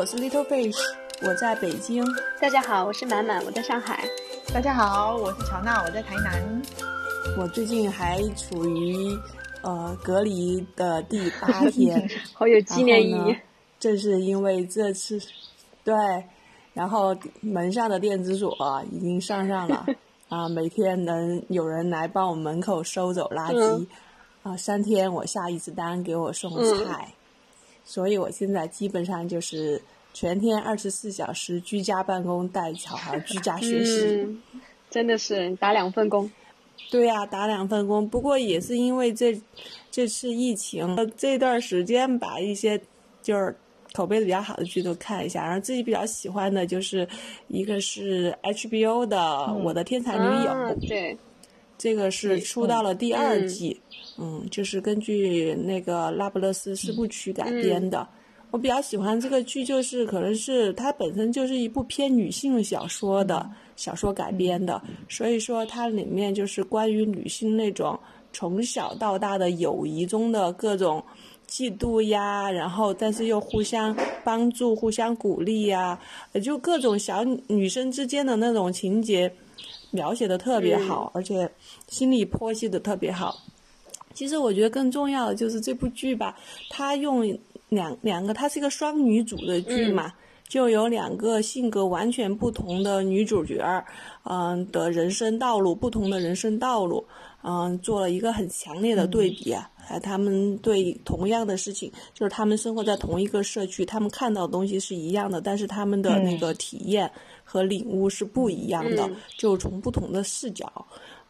我是 Little Fish，我在北京。大家好，我是满满，我在上海。大家好，我是乔娜，我在台南。我最近还处于呃隔离的第八天，好有纪念意义。正是因为这次，对，然后门上的电子锁已经上上了 啊，每天能有人来帮我门口收走垃圾啊，三天我下一次单给我送菜，所以我现在基本上就是全天二十四小时居家办公，带小孩居家学习，真的是打两份工。对呀，打两份工。不过也是因为这这次疫情这段时间，把一些就是口碑比较好的剧都看一下。然后自己比较喜欢的就是一个是 HBO 的《我的天才女友》，对，这个是出到了第二季，嗯，就是根据那个《拉布勒斯四部曲》改编的。我比较喜欢这个剧，就是可能是它本身就是一部偏女性小说的。小说改编的，所以说它里面就是关于女性那种从小到大的友谊中的各种嫉妒呀，然后但是又互相帮助、互相鼓励呀，就各种小女生之间的那种情节描写的特别好，而且心理剖析的特别好。其实我觉得更重要的就是这部剧吧，它用两两个，它是一个双女主的剧嘛。就有两个性格完全不同的女主角儿，嗯，的人生道路，不同的人生道路，嗯，做了一个很强烈的对比啊。他们对同样的事情，就是他们生活在同一个社区，他们看到的东西是一样的，但是他们的那个体验和领悟是不一样的，就从不同的视角，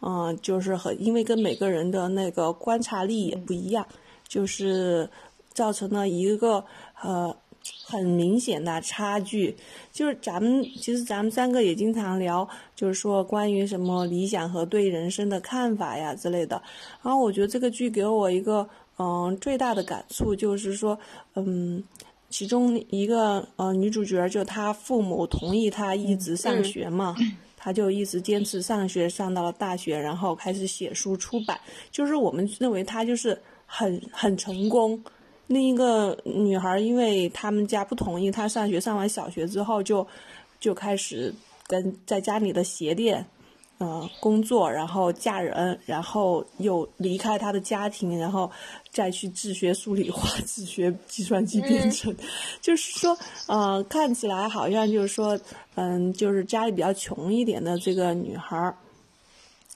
嗯，就是很因为跟每个人的那个观察力也不一样，就是造成了一个呃。很明显的差距，就是咱们其实咱们三个也经常聊，就是说关于什么理想和对人生的看法呀之类的。然后我觉得这个剧给我一个嗯最大的感触就是说，嗯，其中一个呃女主角就她父母同意她一直上学嘛，她就一直坚持上学，上到了大学，然后开始写书出版。就是我们认为她就是很很成功。另一个女孩，因为他们家不同意她上学，上完小学之后就就开始跟在家里的鞋店，嗯，工作，然后嫁人，然后又离开她的家庭，然后再去自学数理化，自学计算机编程。就是说，呃，看起来好像就是说，嗯，就是家里比较穷一点的这个女孩，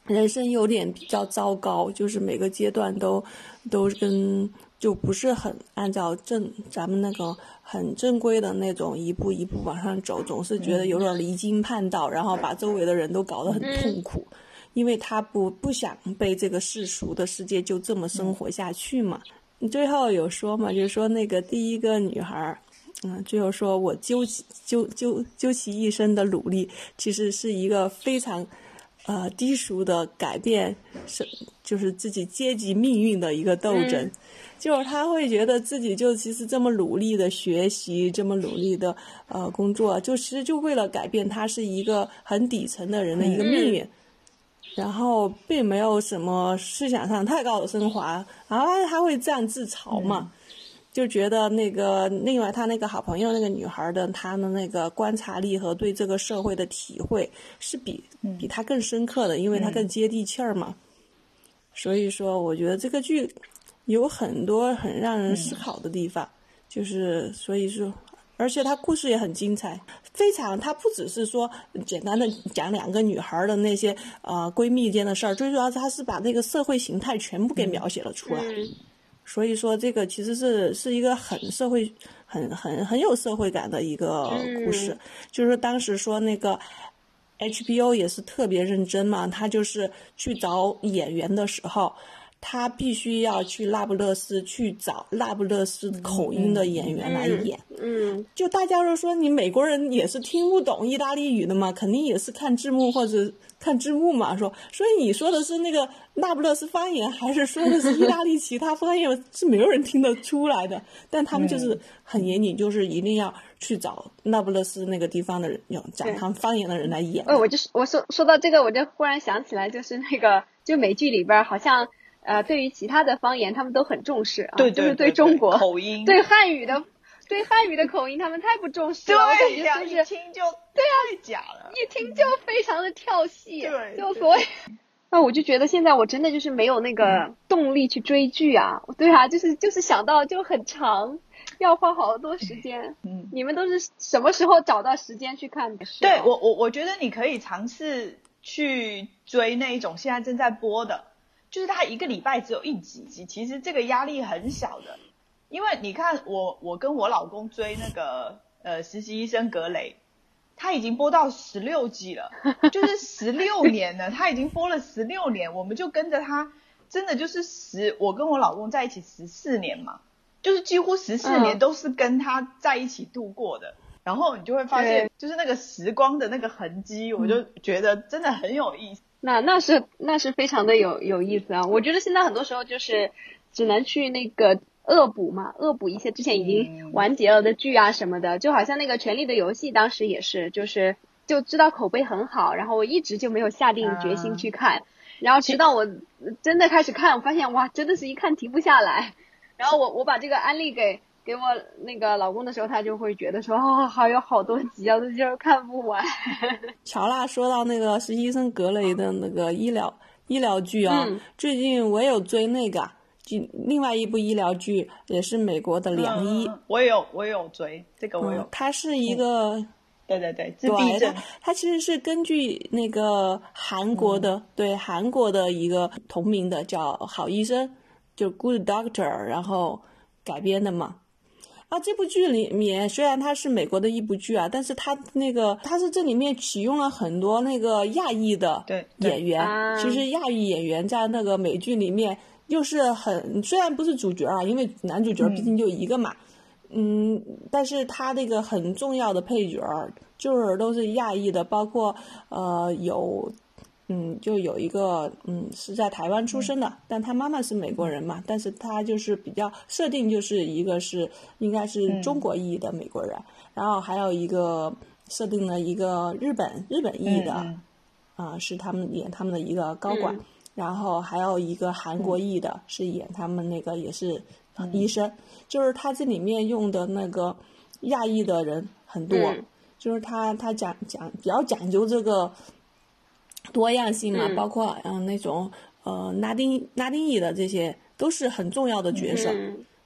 人生有点比较糟糕，就是每个阶段都都跟。就不是很按照正咱们那个很正规的那种一步一步往上走，总是觉得有点离经叛道，然后把周围的人都搞得很痛苦，因为他不不想被这个世俗的世界就这么生活下去嘛。你最后有说嘛，就是说那个第一个女孩，嗯，最后说我究其究究究其一生的努力，其实是一个非常呃低俗的改变，是就是自己阶级命运的一个斗争。就是他会觉得自己就其实这么努力的学习，这么努力的呃工作，就其实就为了改变他是一个很底层的人的一个命运，然后并没有什么思想上太高的升华，然后他会这样自嘲嘛，就觉得那个另外他那个好朋友那个女孩的她的那个观察力和对这个社会的体会是比比他更深刻的，因为他更接地气儿嘛，所以说我觉得这个剧。有很多很让人思考的地方，就是所以说，而且它故事也很精彩，非常。它不只是说简单的讲两个女孩的那些呃闺蜜间的事儿，最主要是它是把那个社会形态全部给描写了出来。所以说，这个其实是是一个很社会、很很很有社会感的一个故事。就是当时说那个 HBO 也是特别认真嘛，他就是去找演员的时候。他必须要去那不勒斯去找那不勒斯口音的演员来演。嗯，就大家都说你美国人也是听不懂意大利语的嘛，肯定也是看字幕或者看字幕嘛。说，所以你说的是那个那不勒斯方言，还是说的是意大利其他方言？是没有人听得出来的。但他们就是很严谨，就是一定要去找那不勒斯那个地方的人，用讲他们方言的人来演。哦，我就我说说到这个，我就忽然想起来，就是那个就美剧里边好像。呃，对于其他的方言，他们都很重视啊，对就是对中国口音，对汉语的对汉语的口音他们太不重视对了，我感呀，觉就是一听就对啊太假了。一听就非常的跳戏，对对就所以。那我就觉得现在我真的就是没有那个动力去追剧啊，对啊，就是就是想到就很长，要花好多时间。嗯，你们都是什么时候找到时间去看的？对我我我觉得你可以尝试去追那一种现在正在播的，就是他一个礼拜只有一几集，其实这个压力很小的，因为你看我我跟我老公追那个呃实习医生格雷。他已经播到十六季了，就是十六年了，他已经播了十六年，我们就跟着他，真的就是十，我跟我老公在一起十四年嘛，就是几乎十四年都是跟他在一起度过的，然后你就会发现，就是那个时光的那个痕迹，我就觉得真的很有意思。那那是那是非常的有有意思啊！我觉得现在很多时候就是只能去那个。恶补嘛，恶补一些之前已经完结了的剧啊什么的，就好像那个《权力的游戏》当时也是，就是就知道口碑很好，然后我一直就没有下定决心去看，然后直到我真的开始看，我发现哇，真的是一看停不下来。然后我我把这个安利给给我那个老公的时候，他就会觉得说哦，还有好多集啊，就是看不完。乔娜说到那个实习生格雷的那个医疗医疗剧啊，最近我有追那个。就另外一部医疗剧也是美国的《良医》，我也有我也有追这个，我有。它是一个，对对对，自闭症。它其实是根据那个韩国的，对韩国的一个同名的叫《好医生》，就《Good Doctor》，然后改编的嘛。啊，这部剧里面虽然它是美国的一部剧啊，但是它那个它是这里面启用了很多那个亚裔的演员。其实亚裔演员在那个美剧里面。又是很虽然不是主角啊，因为男主角毕竟就一个嘛，嗯，但是他那个很重要的配角就是都是亚裔的，包括呃有，嗯，就有一个嗯是在台湾出生的，但他妈妈是美国人嘛，但是他就是比较设定就是一个是应该是中国裔的美国人，然后还有一个设定了一个日本日本裔的，啊是他们演他们的一个高管。然后还有一个韩国裔的，是演他们那个也是医生，就是他这里面用的那个亚裔的人很多，就是他他讲讲比较讲究这个多样性嘛，包括嗯那种呃拉丁拉丁裔的这些都是很重要的角色，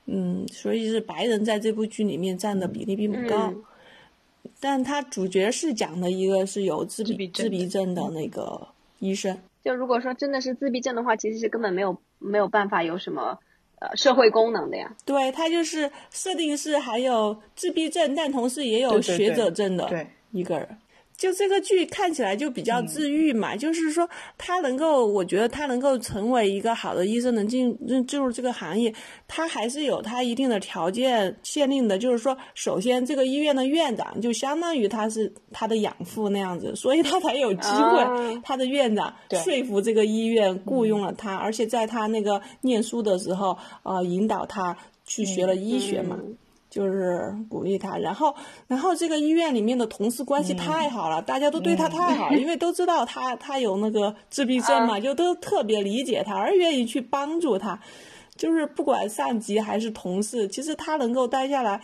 嗯，所以是白人在这部剧里面占的比例并不高，但他主角是讲的一个是有自闭自闭症的。那个医生。就如果说真的是自闭症的话，其实是根本没有没有办法有什么呃社会功能的呀。对他就是设定是还有自闭症，但同时也有学者症的一个人。就这个剧看起来就比较治愈嘛，就是说他能够，我觉得他能够成为一个好的医生，能进进进入这个行业，他还是有他一定的条件限定的。就是说，首先这个医院的院长就相当于他是他的养父那样子，所以他才有机会，他的院长说服这个医院雇佣了他，而且在他那个念书的时候，呃，引导他去学了医学嘛。就是鼓励他，然后，然后这个医院里面的同事关系太好了，大家都对他太好了，因为都知道他他有那个自闭症嘛，就都特别理解他，而愿意去帮助他。就是不管上级还是同事，其实他能够待下来，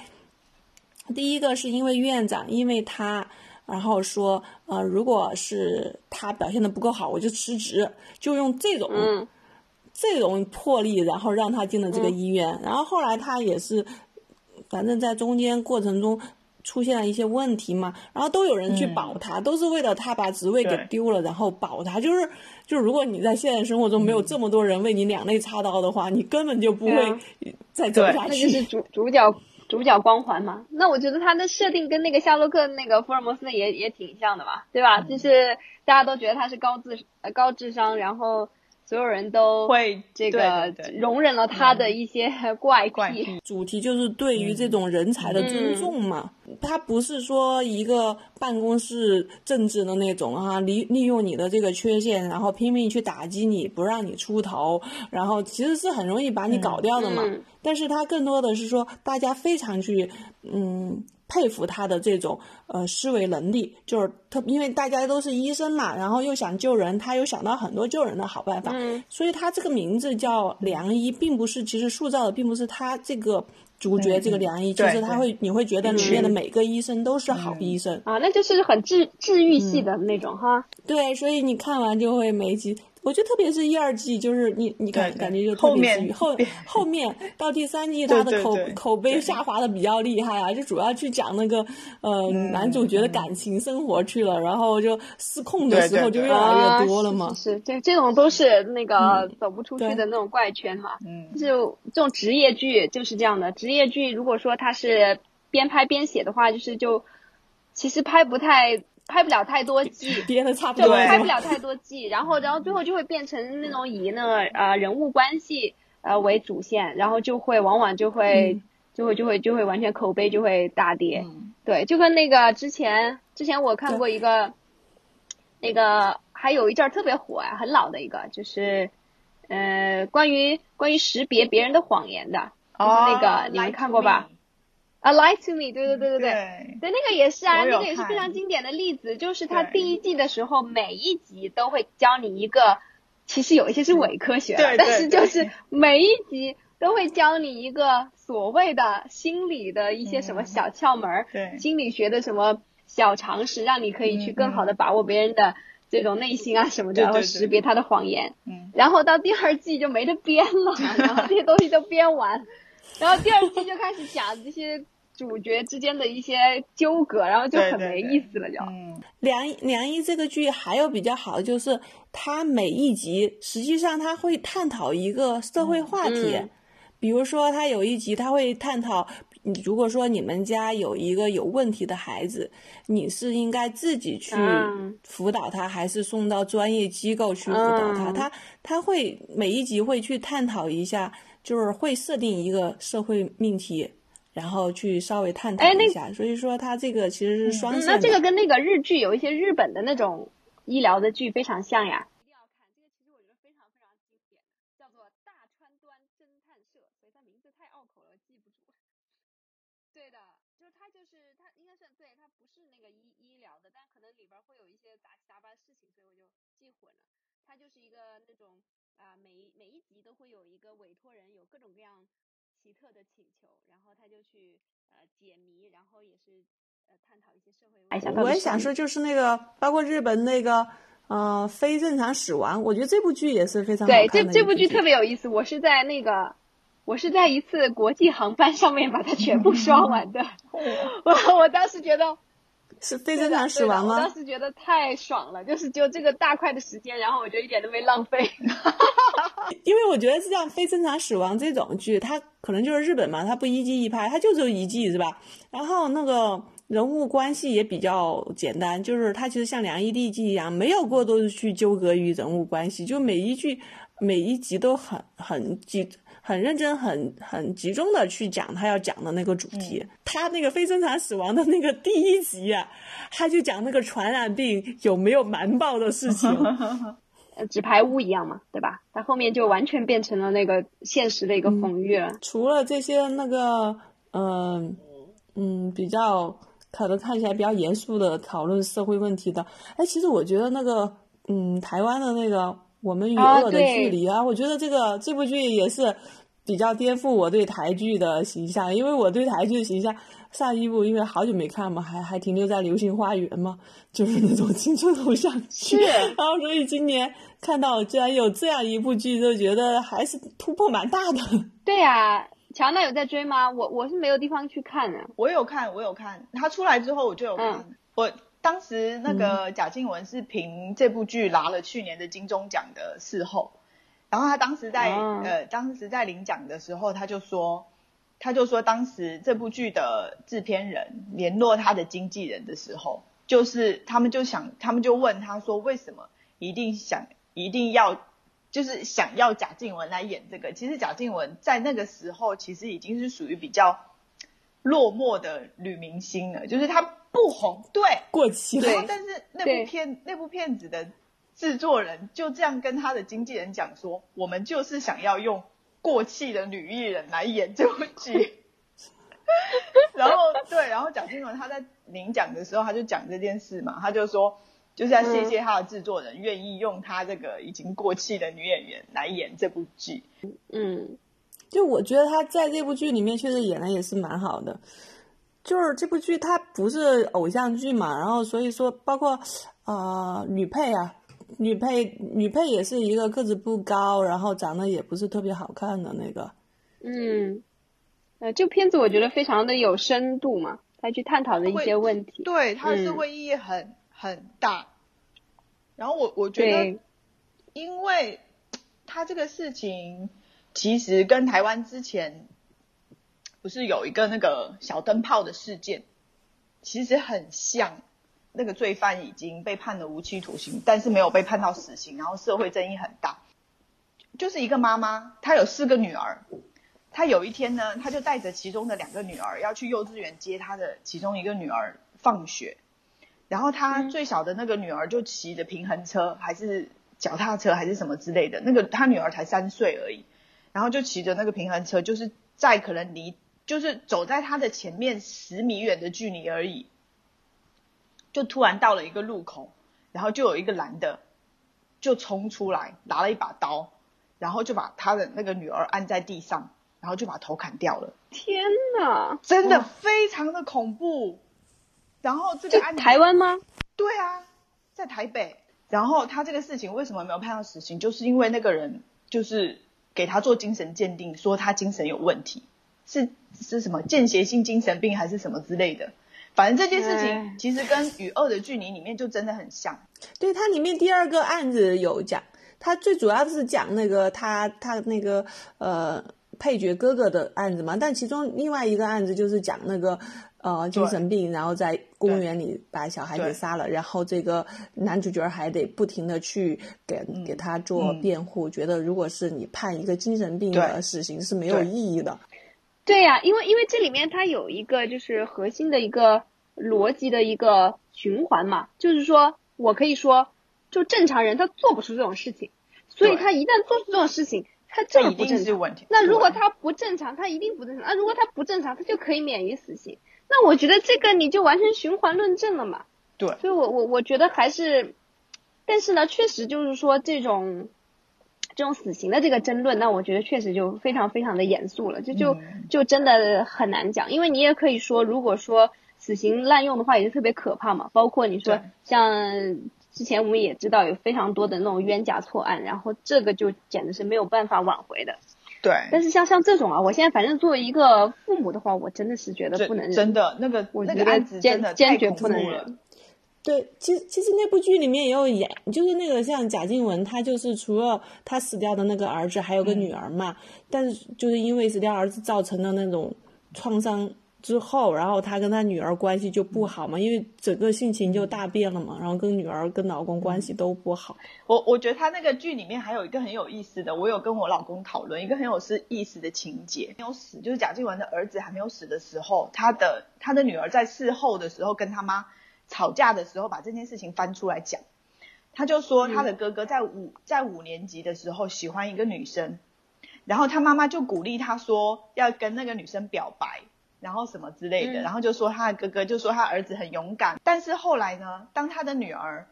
第一个是因为院长，因为他，然后说，呃，如果是他表现的不够好，我就辞职，就用这种这种魄力，然后让他进了这个医院。然后后来他也是。反正在中间过程中出现了一些问题嘛，然后都有人去保他，都是为了他把职位给丢了，然后保他。就是，就如果你在现实生活中没有这么多人为你两肋插刀的话，你根本就不会再走下去。那就是主主角主角光环嘛。那我觉得他的设定跟那个夏洛克那个福尔摩斯也也挺像的嘛，对吧？就是大家都觉得他是高智呃高智商，然后。所有人都会这个容忍了他的一些怪癖。主题就是对于这种人才的尊重嘛，他不是说一个办公室政治的那种啊，利利用你的这个缺陷，然后拼命去打击你，不让你出头，然后其实是很容易把你搞掉的嘛。但是他更多的是说，大家非常去嗯佩服他的这种呃思维能力，就是特因为大家都是医生嘛，然后又想救人，他又想到很多救人的好办法，所以他这个名字叫良医，并不是其实塑造的并不是他这个主角这个良医，就是他会你会觉得里面的每个医生都是好医生。啊，那就是很治治愈系的那种哈。对，所以你看完就会每集。我觉得特别是一二季，就是你你感感觉就特别治愈。后后面到第三季，他的口口碑下滑的比较厉害啊，就主要去讲那个呃男主角的感情生活去了，然后就失控的时候就越来越多了嘛。是，这这种都是那个走不出去的那种怪圈哈。嗯，就这种职业剧就是这样的。职业剧如果说他是边拍边写的话，就是就其实拍不太。拍不了太多季，编的差不多，拍不了太多季，然后然后最后就会变成那种以那个呃人物关系呃为主线，然后就会往往就会就会就会就会完全口碑就会大跌，对，就跟那个之前之前我看过一个，那个还有一阵儿特别火啊，很老的一个，就是呃关于关于识别别人的谎言的，就是那个你们看过吧？啊，Lie to me，对对对对对，对。那个也是啊，那个也是非常经典的例子，就是他第一季的时候，每一集都会教你一个，其实有一些是伪科学，但是就是每一集都会教你一个所谓的心理的一些什么小窍门，对，心理学的什么小常识，让你可以去更好的把握别人的这种内心啊什么的，然后识别他的谎言，嗯，然后到第二季就没得编了，然后这些东西都编完，然后第二季就开始讲这些。主角之间的一些纠葛，然后就很没意思了，就。梁梁一这个剧还有比较好的就是，它每一集实际上它会探讨一个社会话题，比如说它有一集它会探讨，如果说你们家有一个有问题的孩子，你是应该自己去辅导他，还是送到专业机构去辅导他？他他会每一集会去探讨一下，就是会设定一个社会命题。然后去稍微探讨一下，所以说它这个其实是双线。那这个跟那个日剧有一些日本的那种医疗的剧非常像呀。一定要看这个，其实我觉得非常非常经典，叫做《大川端侦探社》，所以它名字太拗口了，记不住。对的，就是它就是它应该是对，它不是那个医医疗的，但可能里边会有一些杂七杂八的事情，所以我就记混了。它就是一个那种啊，每每一集都会有一个委托人，有各种各样。奇特的请求，然后他就去呃解谜，然后也是呃探讨一些社会问题。我也想说，就是那个包括日本那个呃非正常死亡，我觉得这部剧也是非常好看的。对，这这部剧特别有意思。我是在那个我是在一次国际航班上面把它全部刷完的。我我当时觉得是非正常死亡吗？我当时觉得太爽了，就是就这个大块的时间，然后我就一点都没浪费。因为我觉得是这样，非正常死亡这种剧，它可能就是日本嘛，它不一季一拍，它就只有一季是吧？然后那个人物关系也比较简单，就是它其实像《梁一第一季一样，没有过多的去纠葛于人物关系，就每一句每一集都很很集很认真、很很集中的去讲他要讲的那个主题。他那个非正常死亡的那个第一集啊，他就讲那个传染病有没有瞒报的事情。呃，纸牌屋一样嘛，对吧？他后面就完全变成了那个现实的一个讽喻了。除了这些那个，嗯嗯，比较可能看起来比较严肃的讨论社会问题的，哎，其实我觉得那个，嗯，台湾的那个《我们与恶的距离》啊，我觉得这个这部剧也是比较颠覆我对台剧的形象，因为我对台剧的形象。上一部因为好久没看嘛，还还停留在《流星花园》嘛，就是 那种青春偶像剧。然后所以今年看到居然有这样一部剧，就觉得还是突破蛮大的。对呀，乔娜有在追吗？我我是没有地方去看的。我有看，我有看。他出来之后我就有看。我当时那个贾静雯是凭这部剧拿了去年的金钟奖的视后，然后他当时在呃当时在领奖的时候他就说。他就说，当时这部剧的制片人联络他的经纪人的时候，就是他们就想，他们就问他说，为什么一定想一定要，就是想要贾静雯来演这个？其实贾静雯在那个时候其实已经是属于比较落寞的女明星了，就是她不红，对，过气了。但是那部片那部片子的制作人就这样跟他的经纪人讲说，我们就是想要用。过气的女艺人来演这部剧，然后对，然后蒋经文他在领奖的时候，他就讲这件事嘛，他就说就是要谢谢他的制作人愿意用他这个已经过气的女演员来演这部剧。嗯，就我觉得他在这部剧里面确实演的也是蛮好的。就是这部剧它不是偶像剧嘛，然后所以说包括啊女配啊，女配女配也是一个个子不高，然后长得也不是特别好看的那个。嗯，呃，这片子我觉得非常的有深度嘛，他去探讨的一些问题。对，它社会意义很很大。然后我我觉得，因为他这个事情其实跟台湾之前。不是有一个那个小灯泡的事件，其实很像，那个罪犯已经被判了无期徒刑，但是没有被判到死刑，然后社会争议很大。就是一个妈妈，她有四个女儿，她有一天呢，她就带着其中的两个女儿要去幼稚园接她的其中一个女儿放学，然后她最小的那个女儿就骑着平衡车还是脚踏车还是什么之类的，那个她女儿才三岁而已，然后就骑着那个平衡车，就是在可能离。就是走在他的前面十米远的距离而已，就突然到了一个路口，然后就有一个男的就冲出来，拿了一把刀，然后就把他的那个女儿按在地上，然后就把头砍掉了。天哪，真的非常的恐怖。然后这个案台湾吗？对啊，在台北。然后他这个事情为什么没有判到死刑？就是因为那个人就是给他做精神鉴定，说他精神有问题。是是什么间歇性精神病还是什么之类的？反正这件事情其实跟《与恶的距离》里面就真的很像。对，它里面第二个案子有讲，它最主要是讲那个他他那个呃配角哥哥的案子嘛。但其中另外一个案子就是讲那个呃精神病，然后在公园里把小孩给杀了，然后这个男主角还得不停的去给给他做辩护，觉得如果是你判一个精神病的死刑是没有意义的。对呀，因为因为这里面它有一个就是核心的一个逻辑的一个循环嘛，就是说我可以说，就正常人他做不出这种事情，所以他一旦做出这种事情，他这不正常。那如果他不正常，他一定不正常。那如果他不正常，他就可以免于死刑。那我觉得这个你就完全循环论证了嘛。对。所以我我我觉得还是，但是呢，确实就是说这种。这种死刑的这个争论，那我觉得确实就非常非常的严肃了，就就就真的很难讲，因为你也可以说，如果说死刑滥用的话，也是特别可怕嘛。包括你说像之前我们也知道有非常多的那种冤假错案，然后这个就简直是没有办法挽回的。对。但是像像这种啊，我现在反正作为一个父母的话，我真的是觉得不能忍，真的那个我觉得坚坚决不能忍。对，其实其实那部剧里面也有演，就是那个像贾静雯，她就是除了她死掉的那个儿子，还有个女儿嘛。但是就是因为死掉儿子造成的那种创伤之后，然后她跟她女儿关系就不好嘛，因为整个性情就大变了嘛，然后跟女儿跟老公关系都不好。我我觉得他那个剧里面还有一个很有意思的，我有跟我老公讨论一个很有意思的情节，没有死，就是贾静雯的儿子还没有死的时候，他的他的女儿在事后的时候跟他妈。吵架的时候把这件事情翻出来讲，他就说他的哥哥在五在五年级的时候喜欢一个女生，然后他妈妈就鼓励他说要跟那个女生表白，然后什么之类的，然后就说他的哥哥就说他儿子很勇敢，但是后来呢，当他的女儿。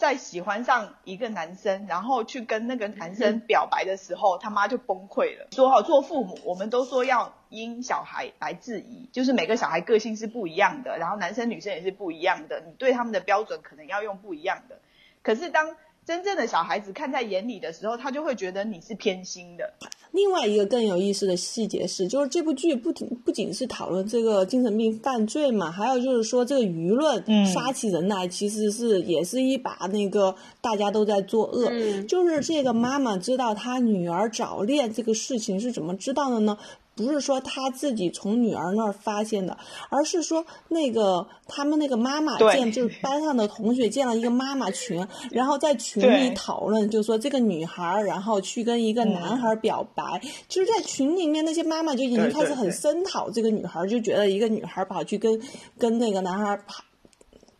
在喜欢上一个男生，然后去跟那个男生表白的时候，他妈就崩溃了，说：“哈，做父母，我们都说要因小孩来质疑，就是每个小孩个性是不一样的，然后男生女生也是不一样的，你对他们的标准可能要用不一样的。可是当真正的小孩子看在眼里的时候，他就会觉得你是偏心的。”另外一个更有意思的细节是，就是这部剧不仅不仅是讨论这个精神病犯罪嘛，还有就是说这个舆论杀起人来，其实是也是一把那个大家都在作恶。就是这个妈妈知道她女儿早恋这个事情是怎么知道的呢？不是说他自己从女儿那儿发现的，而是说那个他们那个妈妈建，就是班上的同学建了一个妈妈群，然后在群里讨论，就说这个女孩然后去跟一个男孩表白，就是在群里面那些妈妈就已经开始很声讨这个女孩，就觉得一个女孩跑去跟跟那个男孩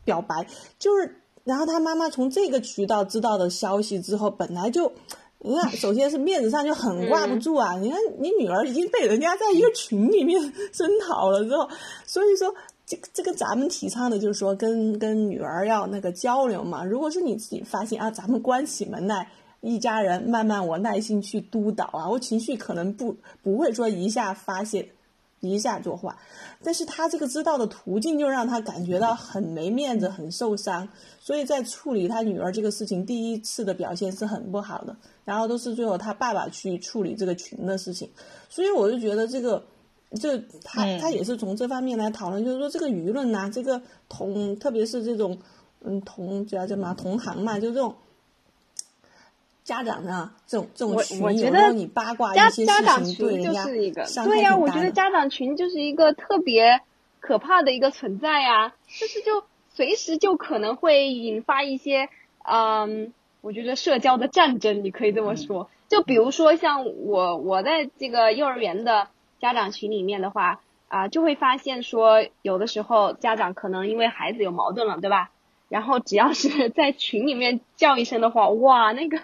表白，就是然后他妈妈从这个渠道知道的消息之后，本来就。你看，首先是面子上就很挂不住啊！你看，你女儿已经被人家在一个群里面 声讨了之后，所以说这这个咱们提倡的就是说，跟跟女儿要那个交流嘛。如果是你自己发现啊，咱们关起门来一家人慢慢我耐心去督导啊，我情绪可能不不会说一下发泄。一下作坏，但是他这个知道的途径就让他感觉到很没面子、很受伤，所以在处理他女儿这个事情，第一次的表现是很不好的，然后都是最后他爸爸去处理这个群的事情，所以我就觉得这个，这他他也是从这方面来讨论，就是说这个舆论呐，这个同特别是这种嗯同叫什么同行嘛，就这种。家长呢，这种这种群，我觉得你八卦一些事情，对人家对呀，我觉得家长群就是一个特别可怕的一个存在呀，就是就随时就可能会引发一些，嗯，我觉得社交的战争，你可以这么说。就比如说像我，我在这个幼儿园的家长群里面的话，啊，就会发现说，有的时候家长可能因为孩子有矛盾了，对吧？然后只要是 在群里面叫一声的话，哇，那个。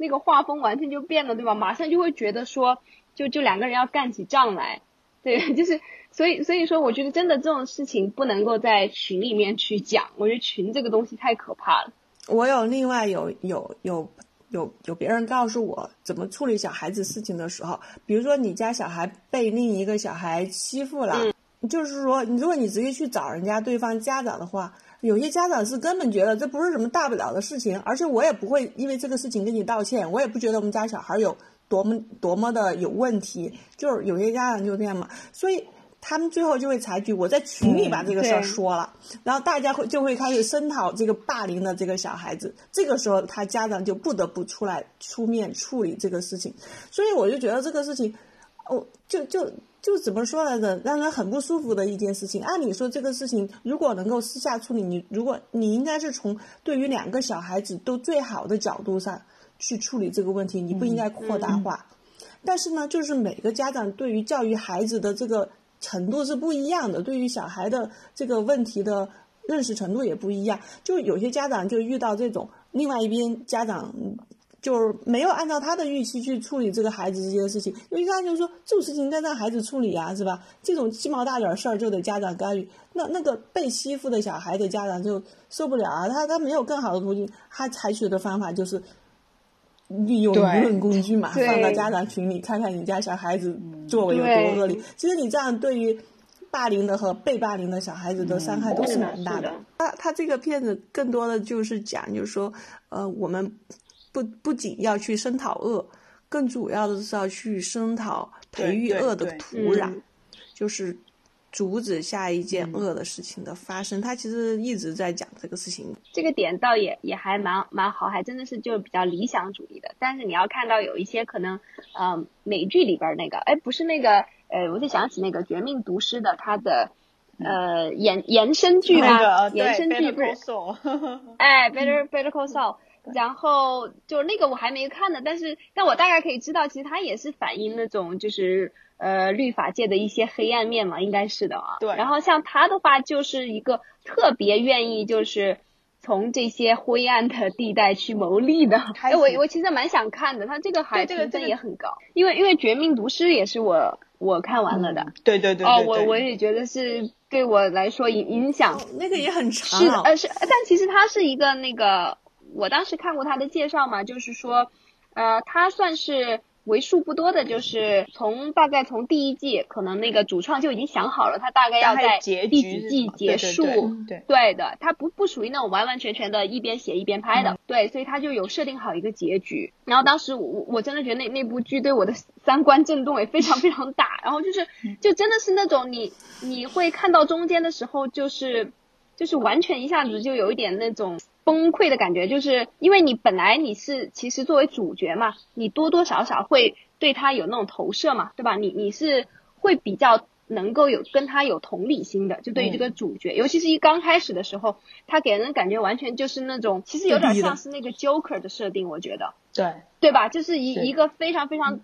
那个画风完全就变了，对吧？马上就会觉得说，就就两个人要干起仗来，对，就是所以所以说，我觉得真的这种事情不能够在群里面去讲，我觉得群这个东西太可怕了。我有另外有有有有有别人告诉我怎么处理小孩子事情的时候，比如说你家小孩被另一个小孩欺负了，就是说，如果你直接去找人家对方家长的话。有些家长是根本觉得这不是什么大不了的事情，而且我也不会因为这个事情跟你道歉，我也不觉得我们家小孩有多么多么的有问题，就是有些家长就这样嘛，所以他们最后就会采取我在群里把这个事儿说了，然后大家会就会开始声讨这个霸凌的这个小孩子，这个时候他家长就不得不出来出面处理这个事情，所以我就觉得这个事情，哦，就就。就怎么说来着，让人很不舒服的一件事情。按理说，这个事情如果能够私下处理，你如果你应该是从对于两个小孩子都最好的角度上去处理这个问题，你不应该扩大化。但是呢，就是每个家长对于教育孩子的这个程度是不一样的，对于小孩的这个问题的认识程度也不一样。就有些家长就遇到这种，另外一边家长。就是没有按照他的预期去处理这个孩子这件事情，因为他就是说这种事情应该让孩子处理啊，是吧？这种鸡毛大点事儿就得家长干预，那那个被欺负的小孩的家长就受不了啊，他他没有更好的途径，他采取的方法就是利用舆论工具嘛，放到家长群里看看你家小孩子作为有多恶劣。其实你这样对于霸凌的和被霸凌的小孩子的伤害都是蛮大的。他他这个片子更多的就是讲，就是说，呃，我们。不不仅要去声讨恶，更主要的是要去声讨培育恶的土壤，就是阻止下一件恶的事情的发生。他其实一直在讲这个事情。这个点倒也也还蛮蛮好，还真的是就是比较理想主义的。但是你要看到有一些可能，嗯，美剧里边那个，哎，不是那个，呃，我就想起那个《绝命毒师》的他的呃延延伸剧嘛，延伸剧不是？哎，Better Better Call Saul。然后就那个我还没看呢，但是但我大概可以知道，其实它也是反映那种就是呃律法界的一些黑暗面嘛，应该是的啊。对。然后像他的话，就是一个特别愿意就是从这些灰暗的地带去谋利的。哎，我我其实蛮想看的，他这个还评分也很高，因为因为《绝命毒师》也是我我看完了的。对对对。哦，我我也觉得是对我来说影影响。那个也很长。是的，呃是，但其实它是一个那个。我当时看过他的介绍嘛，就是说，呃，他算是为数不多的，就是从大概从第一季，可能那个主创就已经想好了，他大概要在第几季结束，对对的，他不不属于那种完完全全的一边写一边拍的，对，所以他就有设定好一个结局。然后当时我我真的觉得那那部剧对我的三观震动也非常非常大，然后就是就真的是那种你你会看到中间的时候，就是就是完全一下子就有一点那种。崩溃的感觉，就是因为你本来你是其实作为主角嘛，你多多少少会对他有那种投射嘛，对吧？你你是会比较能够有跟他有同理心的，就对于这个主角，尤其是一刚开始的时候，他给人感觉完全就是那种，其实有点像是那个 Joker 的设定，我觉得，对对吧？就是一一个非常非常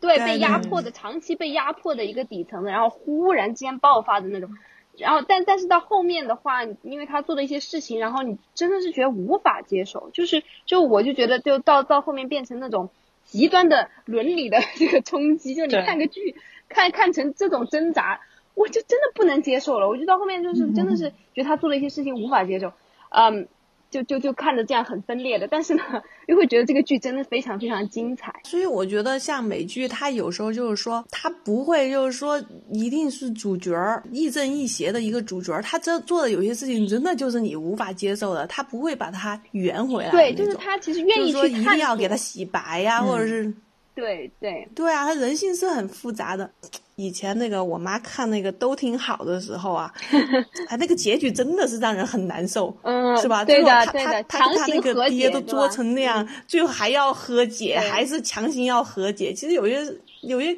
对被压迫的长期被压迫的一个底层的，然后忽然间爆发的那种。然后，但但是到后面的话，因为他做的一些事情，然后你真的是觉得无法接受，就是就我就觉得就到到后面变成那种极端的伦理的 这个冲击，就你看个剧看看成这种挣扎，我就真的不能接受了。我就到后面就是真的是觉得他做的一些事情无法接受，嗯。就就就看着这样很分裂的，但是呢，又会觉得这个剧真的非常非常精彩。所以我觉得像美剧，它有时候就是说，它不会就是说一定是主角儿亦正亦邪的一个主角儿，他这做的有些事情真的就是你无法接受的，他不会把它圆回来。对，就是他其实愿意去说一定要给他洗白呀，或者是。对对对啊，他人性是很复杂的。以前那个我妈看那个都挺好的时候啊，哎，那个结局真的是让人很难受，嗯，是吧？对的，对的。他他那个爹都作成那样，最后还要和解，还是强行要和解。其实有些有些。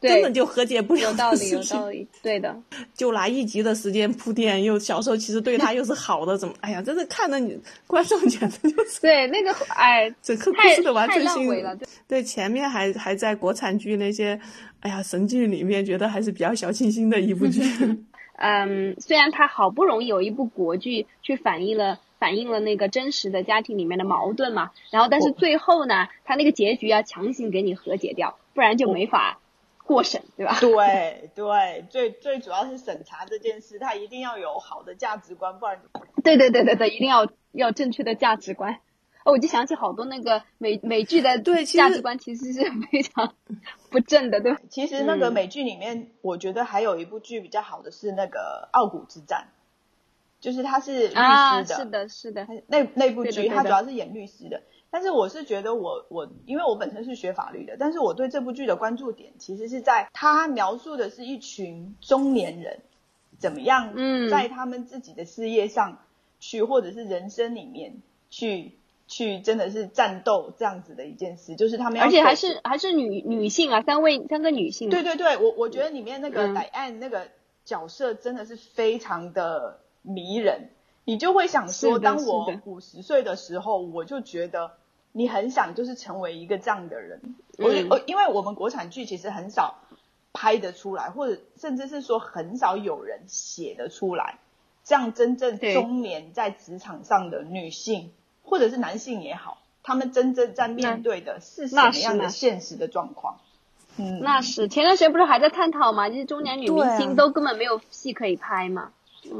根本就和解不了有道理，有道理，对的。就拿一集的时间铺垫，又小时候其实对他又是好的，怎么？哎呀，真的看着你观众简直就是 对那个哎，整个故事的完整性。对前面还还在国产剧那些，哎呀神剧里面，觉得还是比较小清新的一部剧。嗯，虽然它好不容易有一部国剧去反映了反映了那个真实的家庭里面的矛盾嘛，然后但是最后呢，它那个结局要强行给你和解掉，不然就没法。过审对吧？对 对，最最主要是审查这件事，它一定要有好的价值观，不然。对对对对对，一定要要正确的价值观。哦，我就想起好多那个美美剧的对价值观其实是非常 不正的，对。其实那个美剧里面，我觉得还有一部剧比较好的是那个《傲骨之战》，就是他是律师的，是的，是的。那那部剧他主要是演律师的。但是我是觉得我我因为我本身是学法律的，但是我对这部剧的关注点其实是在他描述的是一群中年人怎么样在他们自己的事业上去或者是人生里面去去真的是战斗这样子的一件事，就是他们而且还是还是女女性啊，三位三个女性。对对对，我我觉得里面那个戴安那个角色真的是非常的迷人，你就会想说，当我五十岁的时候，我就觉得。你很想就是成为一个这样的人，我我因为我们国产剧其实很少拍得出来，或者甚至是说很少有人写得出来，这样真正中年在职场上的女性或者是男性也好，他们真正在面对的是什么样的现实的状况？嗯，那是前段时间不是还在探讨吗？就是中年女明星都根本没有戏可以拍嘛。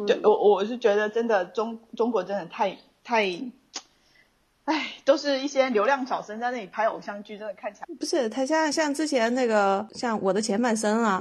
对，我我是觉得真的中中国真的太太。唉，都是一些流量小生在那里拍偶像剧，真的看起来不是他像像之前那个像我的前半生啊，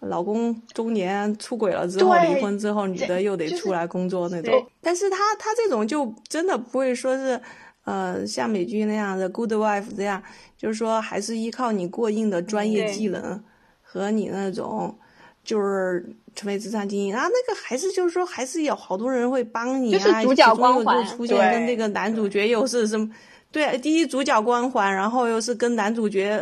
老公中年出轨了之后离婚之后，女的又得出来工作那种。但是他他这种就真的不会说是，呃，像美剧那样的 good wife 这样，就是说还是依靠你过硬的专业技能和你那种。就是成为职场精英啊，那个还是就是说，还是有好多人会帮你啊。主角光环出现，跟那个男主角又是什么？对，第一主角光环，然后又是跟男主角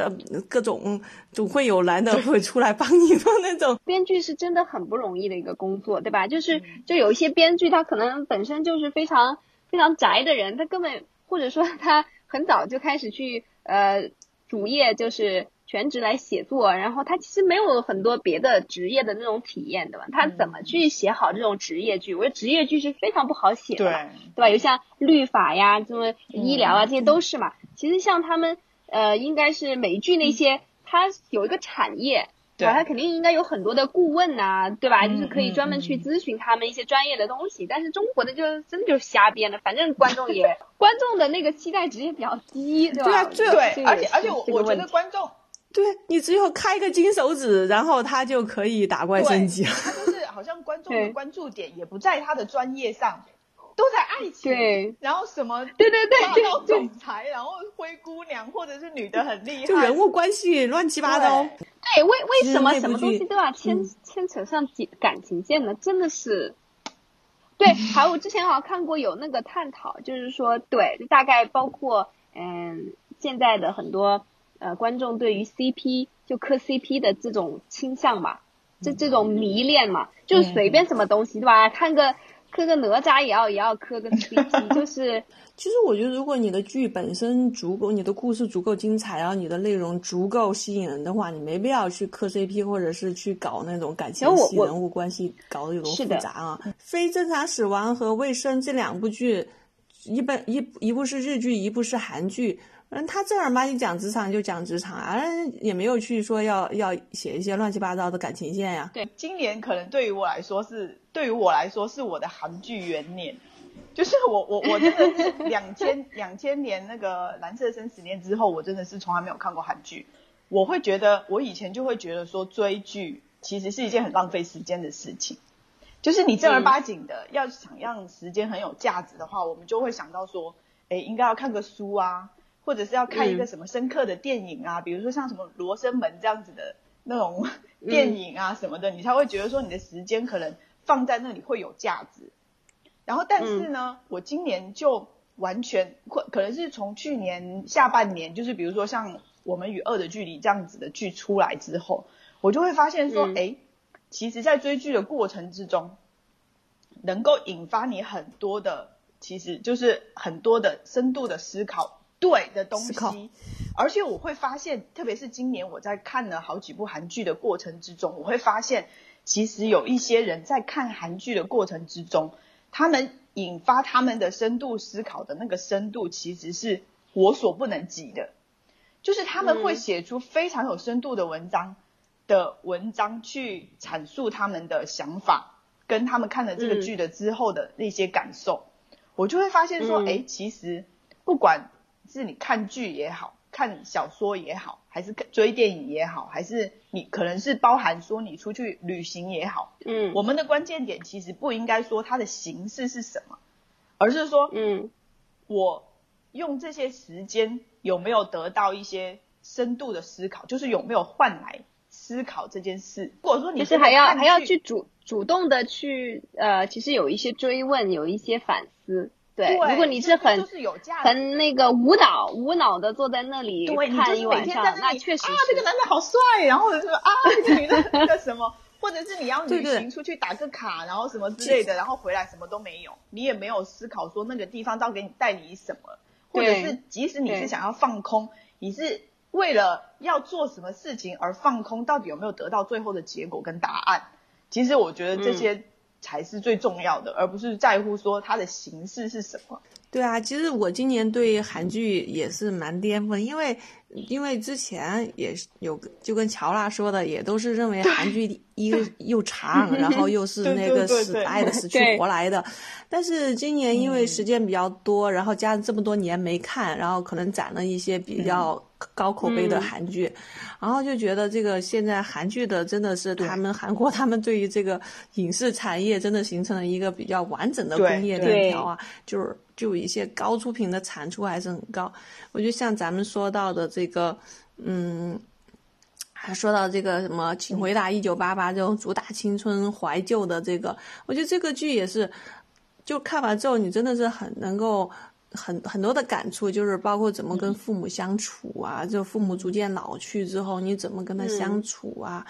各种，总会有男的会出来帮你的那种。编剧是真的很不容易的一个工作，对吧？就是就有一些编剧，他可能本身就是非常非常宅的人，他根本或者说他很早就开始去呃主业就是。全职来写作，然后他其实没有很多别的职业的那种体验，对吧？他怎么去写好这种职业剧？我觉得职业剧是非常不好写的，对吧？有像律法呀、什么医疗啊，这些都是嘛。其实像他们，呃，应该是美剧那些，它有一个产业。对，他肯定应该有很多的顾问呐，对吧？就是可以专门去咨询他们一些专业的东西。但是中国的就真的就是瞎编的，反正观众也观众的那个期待值也比较低，对吧？对，对，而且而且我我觉得观众。对你只有开个金手指，然后他就可以打怪升级。他就是好像观众的关注点也不在他的专业上，都在爱情。对，然后什么对对对，霸道总裁，然后灰姑娘，或者是女的很厉害，就人物关系乱七八糟。对，为为什么什么东西都要牵牵扯上感感情线呢？真的是。对，还有我之前好像看过有那个探讨，就是说，对，就大概包括嗯，现在的很多。呃，观众对于 CP 就磕 CP 的这种倾向嘛，这这种迷恋嘛，就是随便什么东西对吧？看个磕个哪吒也要也要磕个 CP，就是。其实我觉得，如果你的剧本身足够，你的故事足够精彩，然后你的内容足够吸引人的话，你没必要去磕 CP，或者是去搞那种感情戏、人物关系搞得有多复杂啊。非正常死亡和卫生这两部剧。一本一一部是日剧，一部是韩剧。嗯，他正儿八经讲职场就讲职场啊，也没有去说要要写一些乱七八糟的感情线呀。对，今年可能对于我来说是，对于我来说是我的韩剧元年，就是我我我真的是 两千两千年那个蓝色生死恋之后，我真的是从来没有看过韩剧。我会觉得，我以前就会觉得说追剧其实是一件很浪费时间的事情，就是你正儿八经的要想让时间很有价值的话，我们就会想到说，哎，应该要看个书啊。或者是要看一个什么深刻的电影啊，比如说像什么《罗生门》这样子的那种电影啊什么的，你才会觉得说你的时间可能放在那里会有价值。然后，但是呢，我今年就完全可可能是从去年下半年，就是比如说像《我们与恶的距离》这样子的剧出来之后，我就会发现说，哎，其实，在追剧的过程之中，能够引发你很多的，其实就是很多的深度的思考。对的东西，而且我会发现，特别是今年我在看了好几部韩剧的过程之中，我会发现，其实有一些人在看韩剧的过程之中，他们引发他们的深度思考的那个深度，其实是我所不能及的。就是他们会写出非常有深度的文章的文章，去阐述他们的想法，跟他们看了这个剧的之后的那些感受，我就会发现说，哎，其实不管。是你看剧也好看小说也好，还是追电影也好，还是你可能是包含说你出去旅行也好，嗯，我们的关键点其实不应该说它的形式是什么，而是说，嗯，我用这些时间有没有得到一些深度的思考，就是有没有换来思考这件事。如果说你是还要还要去主主动的去呃，其实有一些追问，有一些反思。对，如果你是很是有价很那个无脑无脑的坐在那里看一晚上，那确实啊，这个男的好帅，然后者是啊，这个女的那个什么，或者是你要旅行出去打个卡，然后什么之类的，然后回来什么都没有，你也没有思考说那个地方到底给你带你什么，或者是即使你是想要放空，你是为了要做什么事情而放空，到底有没有得到最后的结果跟答案？其实我觉得这些。才是最重要的，而不是在乎说它的形式是什么。对啊，其实我今年对韩剧也是蛮巅峰，因为因为之前也有就跟乔拉说的，也都是认为韩剧一个 又长，然后又是那个死爱的死去活来的。但是今年因为时间比较多，然后加上这么多年没看，然后可能攒了一些比较。高口碑的韩剧，然后就觉得这个现在韩剧的真的是他们韩国他们对于这个影视产业真的形成了一个比较完整的工业链条啊，就是就一些高出品的产出还是很高。我觉得像咱们说到的这个，嗯，还说到这个什么《请回答一九八八》这种主打青春怀旧的这个，我觉得这个剧也是，就看完之后你真的是很能够。很很多的感触，就是包括怎么跟父母相处啊，就父母逐渐老去之后，你怎么跟他相处啊？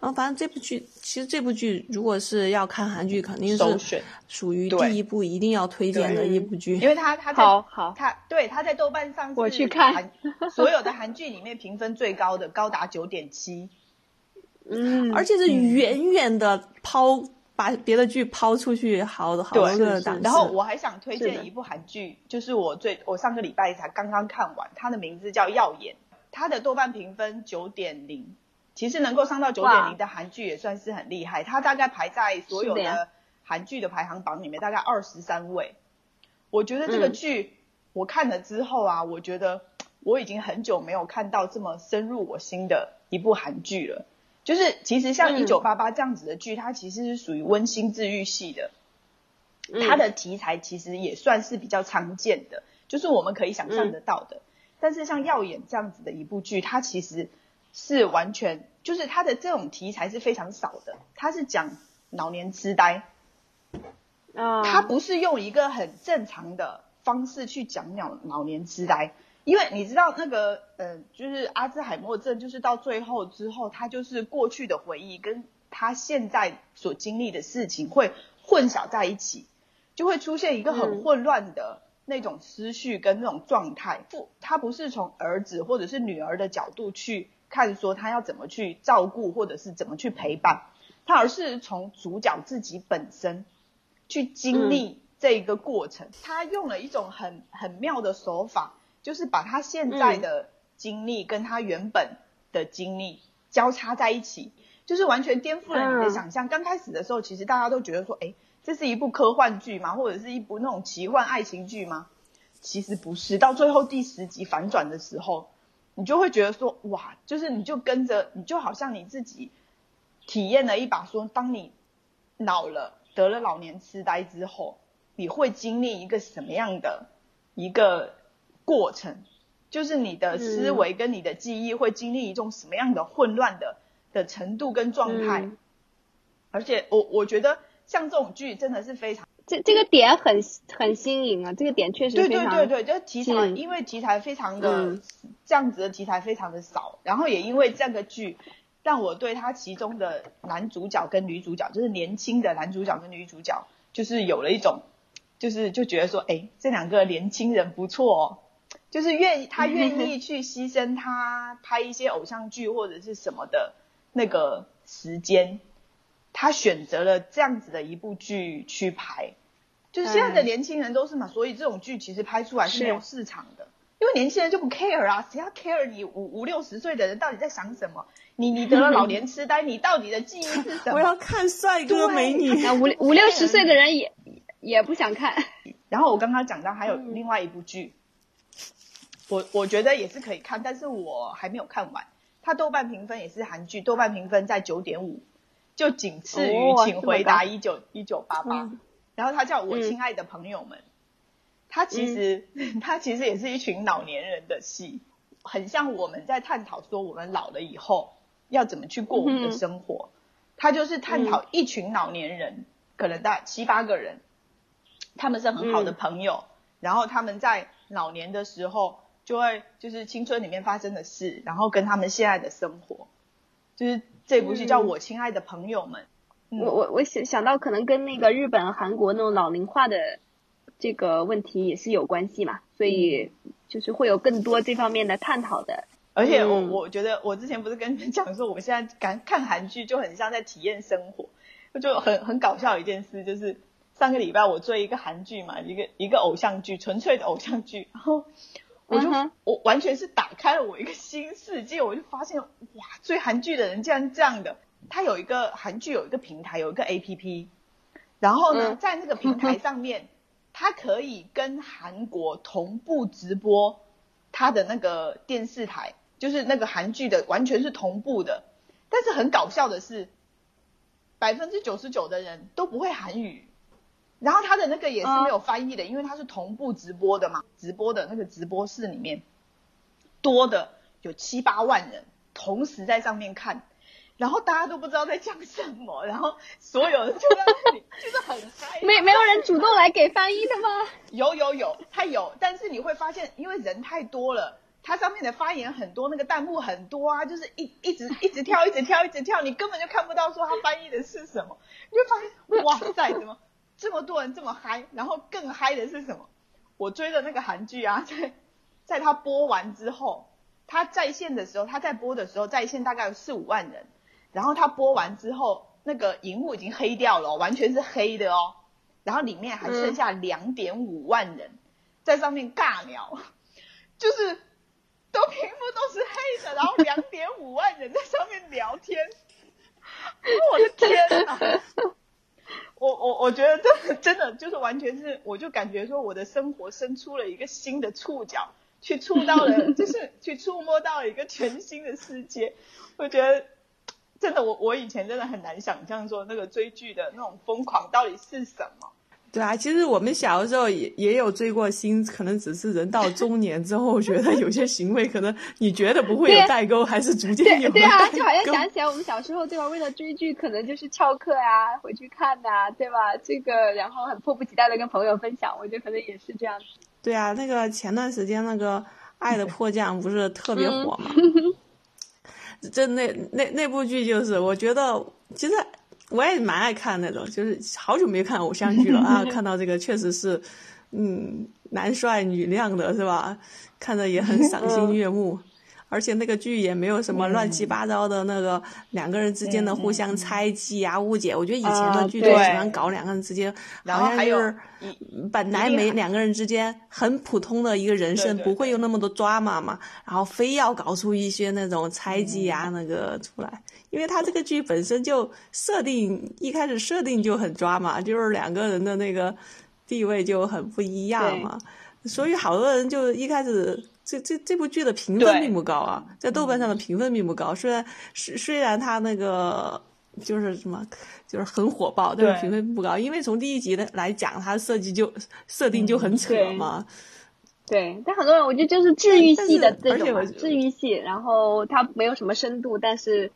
然后反正这部剧，其实这部剧如果是要看韩剧，肯定是属于第一部一定要推荐的一部剧，因为它它好好。它对它在豆瓣上我去看所有的韩剧里面评分最高的，高达九点七，嗯，而且是远远的抛。把别的剧抛出去，好好多个档次。然后我还想推荐一部韩剧，就是我最我上个礼拜才刚刚看完，它的名字叫《耀眼》，它的豆瓣评分九点零，其实能够上到九点零的韩剧也算是很厉害。它大概排在所有的韩剧的排行榜里面，大概二十三位。我觉得这个剧我看了之后啊，我觉得我已经很久没有看到这么深入我心的一部韩剧了。就是其实像一九八八这样子的剧，它其实是属于温馨治愈系的，它的题材其实也算是比较常见的，就是我们可以想象得到的。但是像耀眼这样子的一部剧，它其实是完全就是它的这种题材是非常少的，它是讲老年痴呆，啊，它不是用一个很正常的方式去讲老老年痴呆。因为你知道那个，呃，就是阿兹海默症，就是到最后之后，他就是过去的回忆跟他现在所经历的事情会混淆在一起，就会出现一个很混乱的那种思绪跟那种状态。不，他不是从儿子或者是女儿的角度去看，说他要怎么去照顾或者是怎么去陪伴他，而是从主角自己本身去经历。这一个过程，他用了一种很很妙的手法，就是把他现在的经历跟他原本的经历交叉在一起，就是完全颠覆了你的想象。刚开始的时候，其实大家都觉得说，哎，这是一部科幻剧吗？或者是一部那种奇幻爱情剧吗？其实不是，到最后第十集反转的时候，你就会觉得说，哇，就是你就跟着，你就好像你自己体验了一把，说当你老了得了老年痴呆之后，你会经历一个什么样的一个过程？就是你的思维跟你的记忆会经历一种什么样的混乱的的程度跟状态？而且我我觉得像这种剧真的是非常。这这个点很很新颖啊，这个点确实对对对对，就题材，因为题材非常的这样子的题材非常的少，然后也因为这个剧让我对他其中的男主角跟女主角，就是年轻的男主角跟女主角，就是有了一种，就是就觉得说，哎，这两个年轻人不错哦，就是愿意 他愿意去牺牲他拍一些偶像剧或者是什么的那个时间。他选择了这样子的一部剧去拍，就是现在的年轻人都是嘛，所以这种剧其实拍出来是没有市场的，因为年轻人就不 care 啊，谁要 care 你五五六十岁的人到底在想什么？你你得了老年痴呆，你到底的记忆是什么？我要看帅哥美女。五五六十岁的人也也不想看。然后我刚刚讲到还有另外一部剧，我我觉得也是可以看，但是我还没有看完。它豆瓣评分也是韩剧，豆瓣评分在九点五。就仅次于《请回答一九一九八八》，然后他叫我亲爱的朋友们，他其实 他其实也是一群老年人的戏，很像我们在探讨说我们老了以后要怎么去过我们的生活，他就是探讨一群老年人，可能大七八个人，他们是很好的朋友，然后他们在老年的时候就会就是青春里面发生的事，然后跟他们现在的生活，就是。这部戏叫我亲爱的朋友们，我我我想想到可能跟那个日本、韩国那种老龄化的这个问题也是有关系嘛，所以就是会有更多这方面的探讨的。而且我我觉得我之前不是跟你们讲说，我现在看看韩剧就很像在体验生活，就很很搞笑一件事，就是上个礼拜我追一个韩剧嘛，一个一个偶像剧，纯粹的偶像剧，然后。我就我完全是打开了我一个新世界，我就发现哇，追韩剧的人竟然这样的。他有一个韩剧有一个平台，有一个 A P P，然后呢，在那个平台上面，它可以跟韩国同步直播他的那个电视台，就是那个韩剧的完全是同步的。但是很搞笑的是，百分之九十九的人都不会韩语。然后他的那个也是没有翻译的，因为他是同步直播的嘛，直播的那个直播室里面多的有七八万人同时在上面看，然后大家都不知道在讲什么，然后所有人就在那里就是很嗨。没没有人主动来给翻译的吗？有有有，他有，但是你会发现，因为人太多了，它上面的发言很多，那个弹幕很多啊，就是一一直一直跳，一直跳，一直跳，你根本就看不到说他翻译的是什么，你就发现哇塞，怎么？这么多人这么嗨，然后更嗨的是什么？我追的那个韩剧啊，在在他播完之后，他在线的时候，他在播的时候在线大概有四五万人，然后他播完之后，那个荧幕已经黑掉了，完全是黑的哦，然后里面还剩下两点五万人在上面尬聊，就是都屏幕都是黑的，然后两点五万人在上面聊天，我的天哪！我我我觉得这真的就是完全是，我就感觉说我的生活伸出了一个新的触角，去触到了，就是去触摸到了一个全新的世界。我觉得真的，我我以前真的很难想象说那个追剧的那种疯狂到底是什么。对啊，其实我们小的时候也也有追过星，可能只是人到中年之后，觉得有些行为可能你觉得不会有代沟，还是逐渐有。对啊，就好像想起来我们小时候对吧？为了追剧，可能就是翘课啊，回去看呐，对吧？这个然后很迫不及待的跟朋友分享，我觉得可能也是这样子。对啊，那个前段时间那个《爱的迫降》不是特别火吗？这那那那部剧就是，我觉得其实。我也蛮爱看那种，就是好久没看偶像剧了啊！看到这个确实是，嗯，男帅女靓的是吧？看着也很 赏心悦目。而且那个剧也没有什么乱七八糟的那个两个人之间的互相猜忌啊、误解。我觉得以前的剧都喜欢搞两个人之间，好像就是本来没两个人之间很普通的一个人生，不会有那么多抓马嘛，然后非要搞出一些那种猜忌啊那个出来。因为他这个剧本身就设定一开始设定就很抓马，就是两个人的那个地位就很不一样嘛，所以好多人就一开始这这这部剧的评分并不高啊，在豆瓣上的评分并不高。虽然虽虽然它那个就是什么就是很火爆，但是评分不高，因为从第一集的来讲，它设计就设定就很扯嘛。对，但很多人我觉得就是治愈系的这种治愈系，然后它没有什么深度，但是。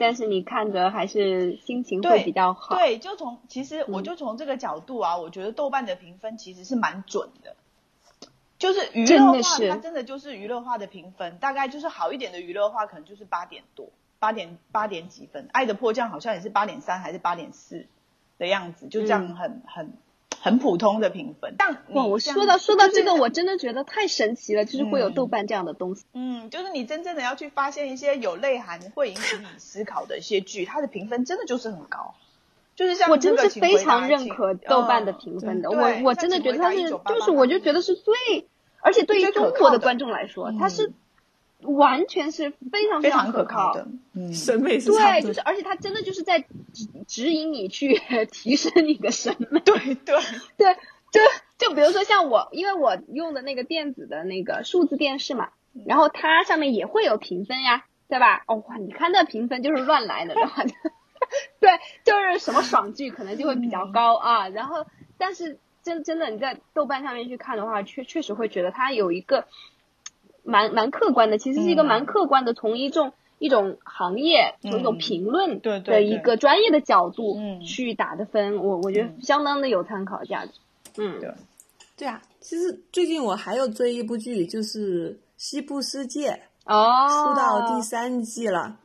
但是你看着还是心情会比较好。对，就从其实我就从这个角度啊，我觉得豆瓣的评分其实是蛮准的，就是娱乐化，它真的就是娱乐化的评分，大概就是好一点的娱乐化可能就是八点多，八点八点几分，《爱的迫降》好像也是八点三还是八点四的样子，就这样很很。很普通的评分，但哇，我说到说到这个，我真的觉得太神奇了，就是会有豆瓣这样的东西。嗯，就是你真正的要去发现一些有内涵、会引起你思考的一些剧，它的评分真的就是很高。就是像我真的是非常认可豆瓣的评分的，我我真的觉得它是，就是我就觉得是最，而且对于中国的观众来说，它是。完全是非常非常可靠的，嗯，审美是对，就是而且它真的就是在指指引你去 提升你的审美，对对 对，就就比如说像我，因为我用的那个电子的那个数字电视嘛，然后它上面也会有评分呀，对吧？哦哇，你看那评分就是乱来的，然后 对，就是什么爽剧可能就会比较高啊，然后但是真真的你在豆瓣上面去看的话，确确实会觉得它有一个。蛮蛮客观的，其实是一个蛮客观的，从一种一种行业，从一种评论的一个专业的角度去打的分，我我觉得相当的有参考价值。嗯，对，对啊，其实最近我还有追一部剧，就是《西部世界》哦，出到第三季了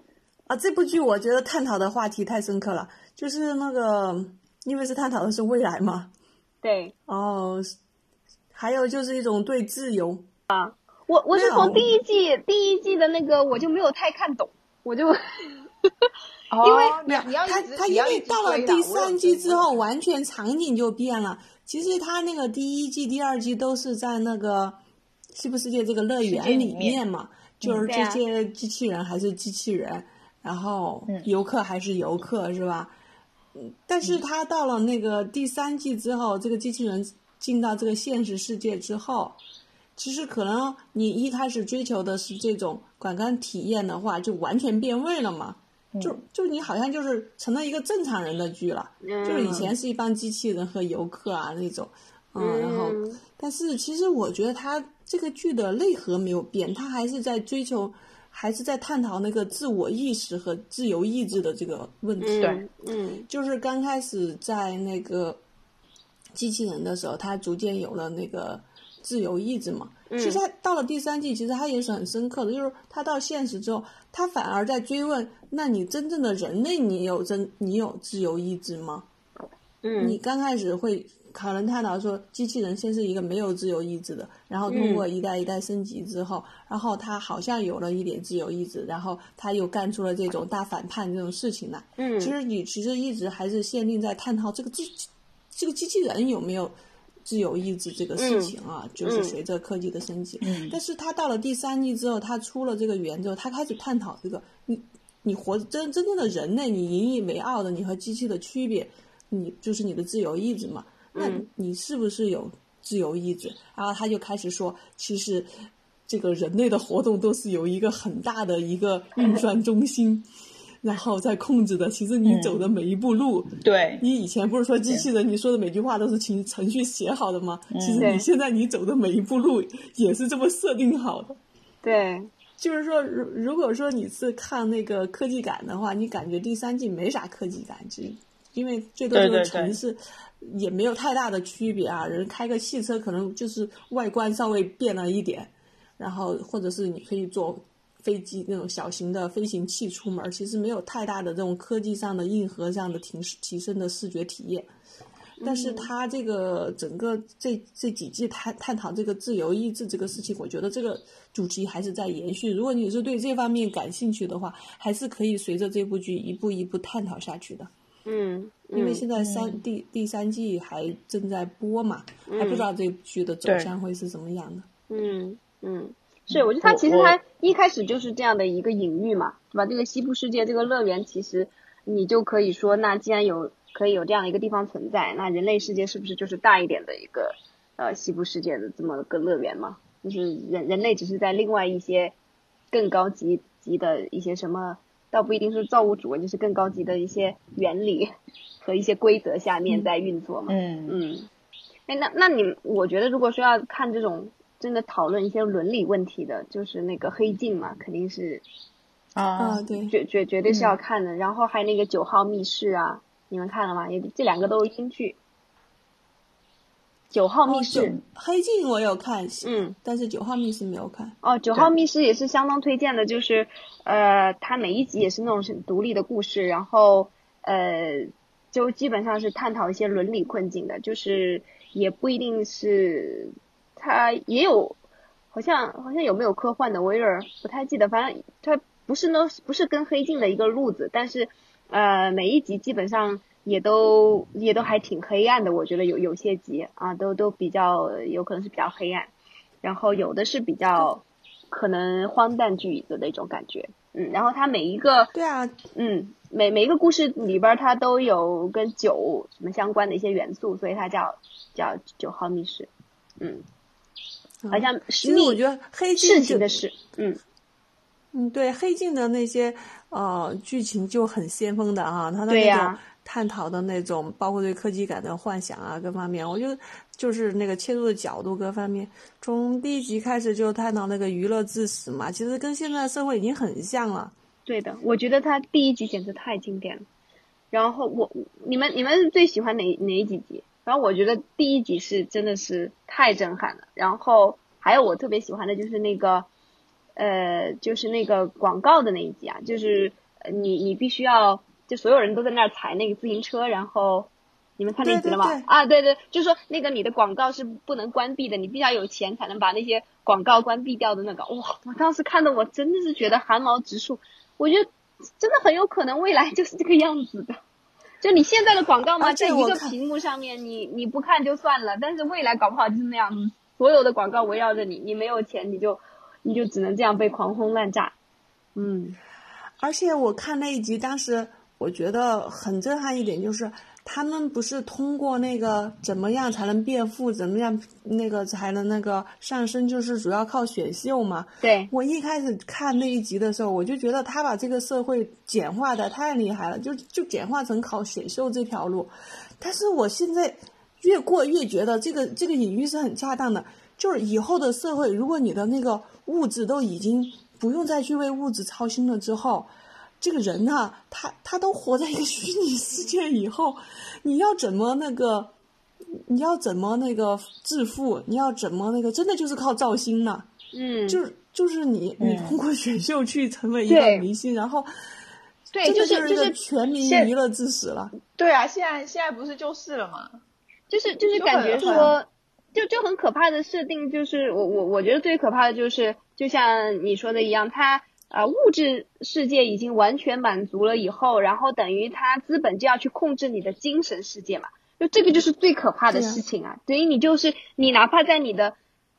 啊。这部剧我觉得探讨的话题太深刻了，就是那个因为是探讨的是未来嘛，对，哦，还有就是一种对自由啊。我我是从第一季第一季的那个我就没有太看懂，我就，因为没有他他因为到了第三季之后，完全场景就变了。其实他那个第一季、第二季都是在那个西部世界这个乐园里面嘛，就是这些机器人还是机器人，然后游客还是游客，是吧？嗯，但是他到了那个第三季之后，这个机器人进到这个现实世界之后。其实可能你一开始追求的是这种观感体验的话，就完全变味了嘛。就就你好像就是成了一个正常人的剧了，就是以前是一帮机器人和游客啊那种，嗯，然后但是其实我觉得他这个剧的内核没有变，他还是在追求，还是在探讨那个自我意识和自由意志的这个问题。对，嗯，就是刚开始在那个机器人的时候，他逐渐有了那个。自由意志嘛，其实他到了第三季，其实他也是很深刻的，就是他到现实之后，他反而在追问：那你真正的人类，你有真你有自由意志吗？嗯，你刚开始会可能探讨说，机器人先是一个没有自由意志的，然后通过一代一代升级之后，然后他好像有了一点自由意志，然后他又干出了这种大反叛这种事情来。嗯，其实你其实一直还是限定在探讨这个机这个机器人有没有。自由意志这个事情啊，就是随着科技的升级。嗯，但是他到了第三季之后，他出了这个源之后，他开始探讨这个你你活真真正的人类，你引以为傲的你和机器的区别，你就是你的自由意志嘛？那你是不是有自由意志？然后他就开始说，其实这个人类的活动都是有一个很大的一个运 算中心。然后再控制的，其实你走的每一步路，对，你以前不是说机器人，你说的每句话都是程程序写好的吗？其实你现在你走的每一步路也是这么设定好的。对，就是说，如如果说你是看那个科技感的话，你感觉第三季没啥科技感，就因为最多就是城市，也没有太大的区别啊。人开个汽车可能就是外观稍微变了一点，然后或者是你可以坐。飞机那种小型的飞行器出门，其实没有太大的这种科技上的硬核上的提提升的视觉体验。但是他这个整个这这几季探探讨这个自由意志这个事情，我觉得这个主题还是在延续。如果你是对这方面感兴趣的话，还是可以随着这部剧一步一步探讨下去的。嗯，因为现在三第第三季还正在播嘛，还不知道这剧的走向会是怎么样的。嗯嗯，是，我觉得它其实它一开始就是这样的一个隐喻嘛，对吧？这个西部世界这个乐园，其实你就可以说，那既然有可以有这样一个地方存在，那人类世界是不是就是大一点的一个呃西部世界的这么个乐园嘛？就是人人类只是在另外一些更高级级的一些什么。倒不一定是造物主，就是更高级的一些原理和一些规则下面在运作嘛。嗯嗯。哎，那那你，我觉得如果说要看这种真的讨论一些伦理问题的，就是那个黑镜嘛，肯定是啊，对，绝绝绝对是要看的。然后还有那个九号密室啊，你们看了吗？也这两个都是新剧。九号密室，黑镜我有看，嗯，但是九号密室没有看。哦，九号密室也是相当推荐的，就是，呃，它每一集也是那种是独立的故事，然后，呃，就基本上是探讨一些伦理困境的，就是也不一定是，它也有，好像好像有没有科幻的，我有点不太记得，反正它不是那不是跟黑镜的一个路子，但是，呃，每一集基本上。也都也都还挺黑暗的，我觉得有有些集啊，都都比较有可能是比较黑暗，然后有的是比较可能荒诞剧的那种感觉，嗯，然后它每一个对啊，嗯，每每一个故事里边它都有跟酒什么相关的一些元素，所以它叫叫九号密室，嗯，好像其实我觉得黑镜事情的事，嗯。嗯，对黑镜的那些呃剧情就很先锋的啊，它的那种。探讨的那种，包括对科技感的幻想啊，各方面，我觉得就是那个切入的角度各方面，从第一集开始就探讨那个娱乐至死嘛，其实跟现在社会已经很像了。对的，我觉得他第一集简直太经典了。然后我，你们你们最喜欢哪哪几集？然后我觉得第一集是真的是太震撼了。然后还有我特别喜欢的就是那个，呃，就是那个广告的那一集啊，就是你你必须要。就所有人都在那儿踩那个自行车，然后你们看那集了吗？啊，对对，就是说那个你的广告是不能关闭的，你必须要有钱才能把那些广告关闭掉的那个。哇，我当时看的我真的是觉得汗毛直竖。我觉得真的很有可能未来就是这个样子的。就你现在的广告嘛，在一个屏幕上面，你你不看就算了，但是未来搞不好就是那样，所有的广告围绕着你，你没有钱，你就你就只能这样被狂轰滥炸。嗯，而且我看那一集当时。我觉得很震撼一点，就是他们不是通过那个怎么样才能变富，怎么样那个才能那个上升，就是主要靠选秀嘛。对我一开始看那一集的时候，我就觉得他把这个社会简化的太厉害了，就就简化成考选秀这条路。但是我现在越过越觉得这个这个隐喻是很恰当的，就是以后的社会，如果你的那个物质都已经不用再去为物质操心了之后。这个人呢，他他都活在一个虚拟世界以后，你要怎么那个，你要怎么那个致富？你要怎么那个？真的就是靠造星呢？嗯，就是就是你你通过选秀去成为一个明星，然后，对，就是就是全民娱乐至死了。对啊，现在现在不是就是了吗？就是就是感觉说，就就很可怕的设定，就是我我我觉得最可怕的就是，就像你说的一样，他。啊，物质世界已经完全满足了以后，然后等于他资本就要去控制你的精神世界嘛，就这个就是最可怕的事情啊。等于你就是你哪怕在你的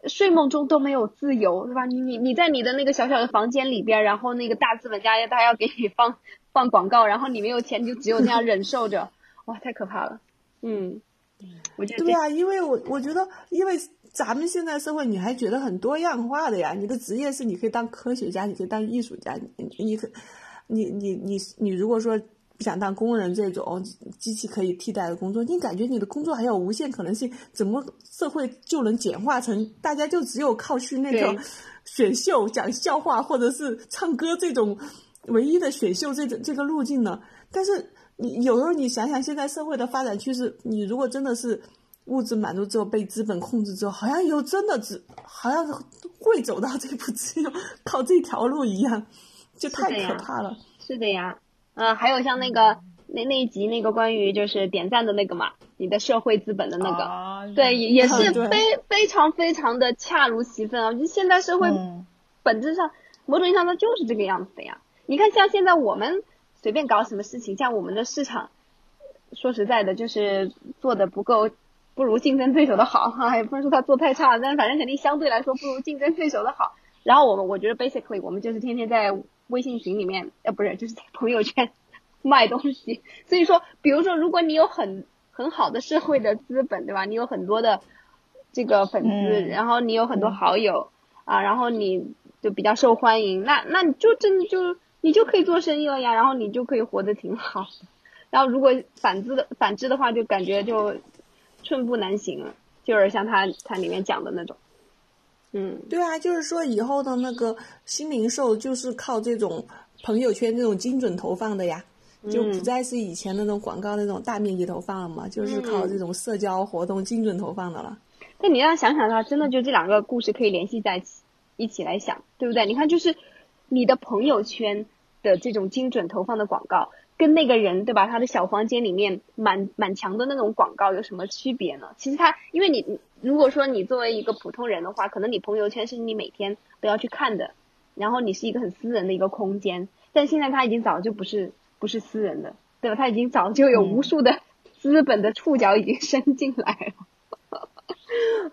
睡梦中都没有自由，是吧？你你你在你的那个小小的房间里边，然后那个大资本家他要给你放放广告，然后你没有钱，就只有那样忍受着，哇，太可怕了。嗯，我觉得对啊，因为我我觉得因为。咱们现在社会，你还觉得很多样化的呀？你的职业是你可以当科学家，你可以当艺术家，你你可，你你你你如果说不想当工人这种机器可以替代的工作，你感觉你的工作还有无限可能性？怎么社会就能简化成大家就只有靠去那个选秀讲笑话或者是唱歌这种唯一的选秀这种这个路径呢？但是你有时候你想想现在社会的发展趋势，你如果真的是。物质满足之后被资本控制之后，好像又真的只好像会走到这步，只有靠这条路一样，就太可怕了。是的呀，嗯，还有像那个那那一集那个关于就是点赞的那个嘛，你的社会资本的那个，啊对，也也是非非常非常的恰如其分啊！就现代社会嗯本质上，某种意义上它就是这个样子的呀。你看，像现在我们随便搞什么事情，像我们的市场，说实在的，就是做的不够，不如竞争对手的好哈，也 不能说他做太差，但反正肯定相对来说不如竞争对手的好。然后我们我觉得 basically 我们就是天天在微信群里面，呃，不是，就是在朋友圈 卖东西。所以说，比如说，如果你有很很好的社会的资本，对吧？你有很多的这个粉丝，嗯然后你有很多好友、啊，然后你就比较受欢迎，那那你就真的就你就可以做生意了呀，然后你就可以活得挺好。然后如果反之的反之的话，就感觉就寸步难行了，就是像他他里面讲的那种，嗯，对啊，就是说以后的那个新零售就是靠这种朋友圈这种精准投放的呀，就不再是以前那种广告那种大面积投放了嘛，就是靠这种社交活动精准投放的了。但你要想想的话，真的就这两个故事可以联系在一起，一起来想，对不对？你看，就是你的朋友圈的这种精准投放的广告，跟那个人对吧？他的小房间里面满满墙的那种广告有什么区别呢？其实他，因为你如果说你作为一个普通人的话，可能你朋友圈是你每天都要去看的，然后你是一个很私人的一个空间，但现在他已经早就不是不是私人的，对吧？他已经早就有无数的资本的触角已经伸进来了。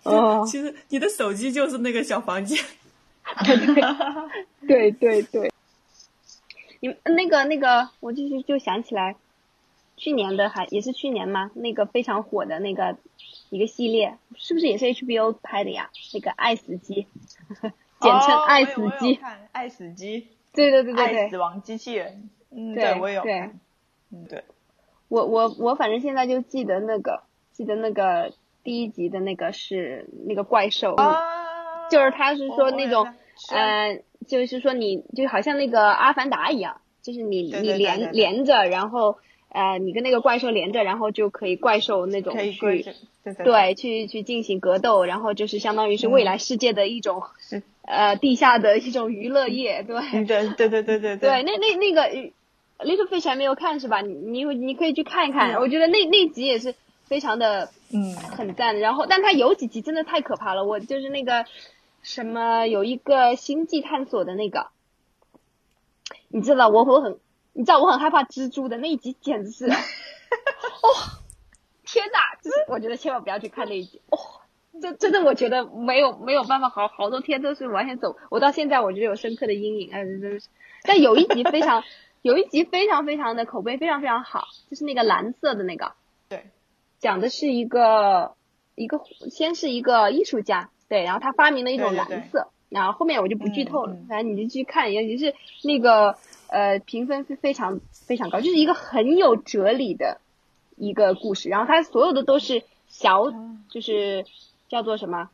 哦，其实你的手机就是那个小房间。对 对对，你们那个那个，我就是就想起来，去年的还也是去年吗？那个非常火的那个一个系列，是不是也是 HBO 拍的呀？那个 《爱死机》，简称《爱死机。爱死机，对对对对爱死，亡机器人，嗯，对我也有对，嗯，对，我我我反正现在就记得那个，记得那个第一集的那个是那个怪兽，啊，就是他是说那种我有看是啊。呃，就是说你就好像那个阿凡达一样，就是你对对你连对对对连着，然后呃，你跟那个怪兽连着，然后就可以怪兽那种去正，对对对去去进行格斗，然后就是相当于是未来世界的一种、是 呃地下的一种娱乐业，对。嗯对对对对对对，那那那个呃 Little Fish 还没有看是吧？你你你可以去看一看，嗯我觉得那那集也是非常的嗯很赞。然后，但它有几集真的太可怕了，我就是那个什么有一个星际探索的那个，你知道我我很你知道我很害怕蜘蛛的那一集，简直是 哦天哪！就是我觉得千万不要去看那一集哦。这真的，我觉得没有没有办法好，好多天都是完全走。我到现在我觉得有深刻的阴影，哎，真的是。但有一集非常，有一集非常非常的口碑非常非常好，就是那个蓝色的那个，对，讲的是一个一个先是一个艺术家，对，然后他发明了一种对对对。蓝色，然后后面我就不剧透了，反正你就去看，也就是那个呃评分非非常非常高，就是一个很有哲理的一个故事，然后它所有的都是小，嗯。就是叫做什么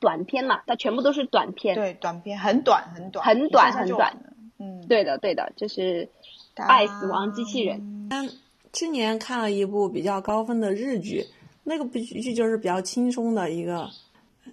短片嘛，它全部都是短片，对，短片很短很短，很短很短，嗯，对的对的，就是爱死亡机器人。嗯去年看了一部比较高分的日剧，那个部剧就是比较轻松的一个，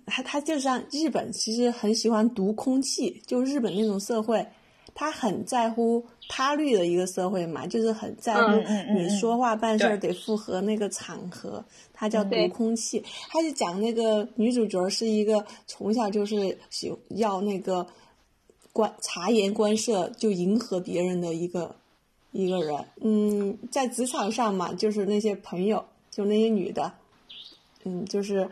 它它就像日本其实很喜欢读空气，就日本那种社会，他很在乎他律的一个社会嘛，就是很在乎你说话办事儿得符合那个场合，他叫读空气。他就讲那个女主角是一个从小就是喜要那个观察言观色，就迎合别人的一个一个人。嗯，在职场上嘛，就是那些朋友，就那些女的，嗯，就是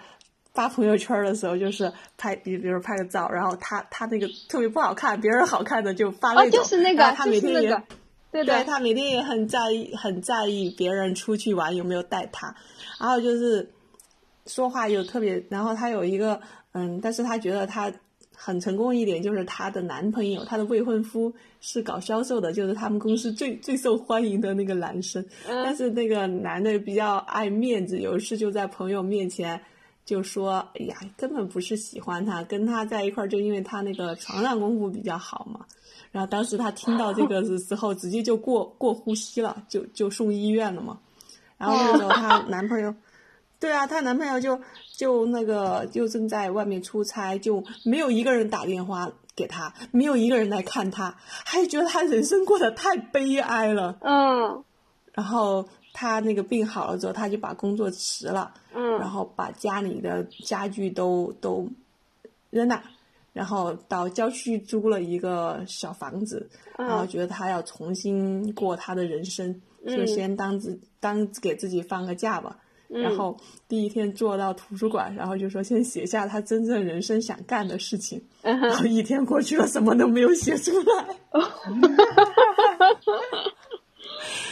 发朋友圈的时候，就是拍，比比如拍个照，然后他他那个特别不好看，别人好看的就发那哦，种。就是那个，他每天也那个，对对的，他每天也很在意，很在意别人出去玩有没有带他，然后就是说话又特别，然后他有一个嗯，但是他觉得他很成功一点，就是她的男朋友，她的未婚夫是搞销售的，就是他们公司最最受欢迎的那个男生，嗯但是那个男的比较爱面子，有一次就在朋友面前。就说，哎呀，根本不是喜欢他，跟他在一块儿就因为他那个床上功夫比较好嘛。然后当时他听到这个的时候，直接就过过呼吸了，就就送医院了嘛。然后那个时候她男朋友，对啊，她男朋友就就那个就正在外面出差，就没有一个人打电话给她，没有一个人来看她，还觉得她人生过得太悲哀了。嗯，然后他那个病好了之后，他就把工作辞了，嗯，然后把家里的家具都都扔了，然后到郊区租了一个小房子，然后觉得他要重新过他的人生，就先当自当给自己放个假吧。然后第一天坐到图书馆，然后就说先写下他真正人生想干的事情。然后一天过去了，什么都没有写出来。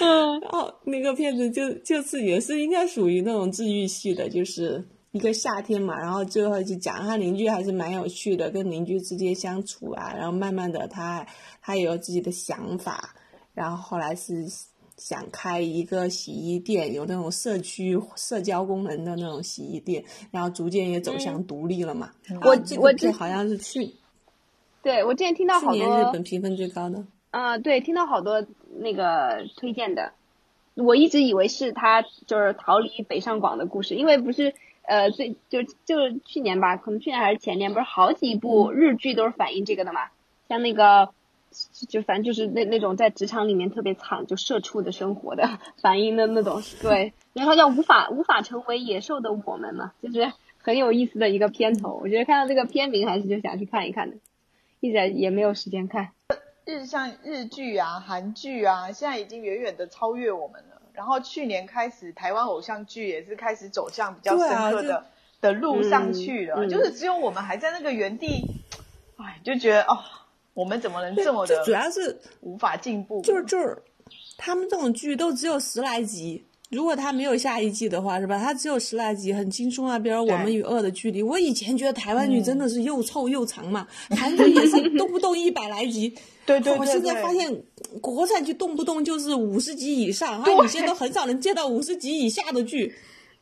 嗯，然后那个片子就就是也是应该属于那种治愈系的，就是一个夏天嘛，然后最后就讲他邻居还是蛮有趣的，跟邻居之间相处啊，然后慢慢的他他也有自己的想法，然后后来是。想开一个洗衣店，有那种社区社交功能的那种洗衣店，然后逐渐也走向独立了嘛。我我这好像是去，对我之前听到好多日本评分最高的。啊，对，听到好多那个推荐的，我一直以为是他就是逃离北上广的故事，因为不是呃最就就去年吧，可能去年还是前年，不是好几部日剧都是反映这个的嘛，像那个。就反正就是那那种在职场里面特别惨，就社畜的生活的反映的那种，对，然后叫无法无法成为野兽的我们嘛，就是很有意思的一个片头。我觉得看到这个片名还是就想去看一看的，一直也没有时间看。日像日剧啊、韩剧啊，现在已经远远的超越我们了。然后去年开始，台湾偶像剧也是开始走向比较深刻的的路上去了，就是只有我们还在那个原地，哎，就觉得哦。我们怎么能这么的？主要是无法进步。就是就是，他们这种剧都只有十来集，如果他没有下一季的话，是吧？他只有十来集，很轻松啊。比如《我们与恶的距离》，我以前觉得台湾剧真的是又臭又长嘛，韩剧也是动不动一百来集。对对对。我现在发现国产剧动不动就是五十集以上，啊，以前都很少能见到五十集以下的剧。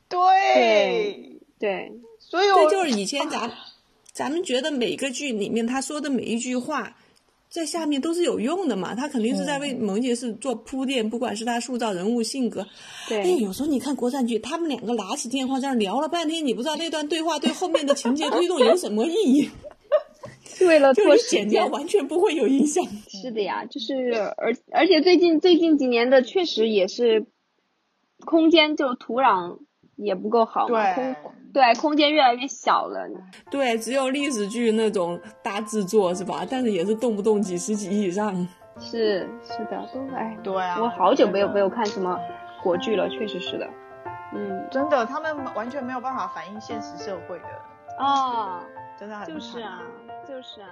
对对，所以这就是以前咱咱们觉得每个剧里面他说的每一句话。在下面都是有用的嘛，他肯定是在为某件事做铺垫，不管是他塑造人物性格。对。哎，有时候你看国产剧，他们两个拿起电话在那聊了半天，你不知道那段对话对后面的情节推动有什么意义。为了拖剪掉，完全不会有影响。是的呀，就是而而且最近最近几年的确实也是，空间就土壤也不够好嘛。对。对，空间越来越小了。对，只有历史剧那种大制作是吧？但是也是动不动几十集以上。是是的，都哎。对啊。我好久没有没有看什么国剧了，确实是的。嗯，真的，他们完全没有办法反映现实社会的。啊，真的很。就是啊，就是啊。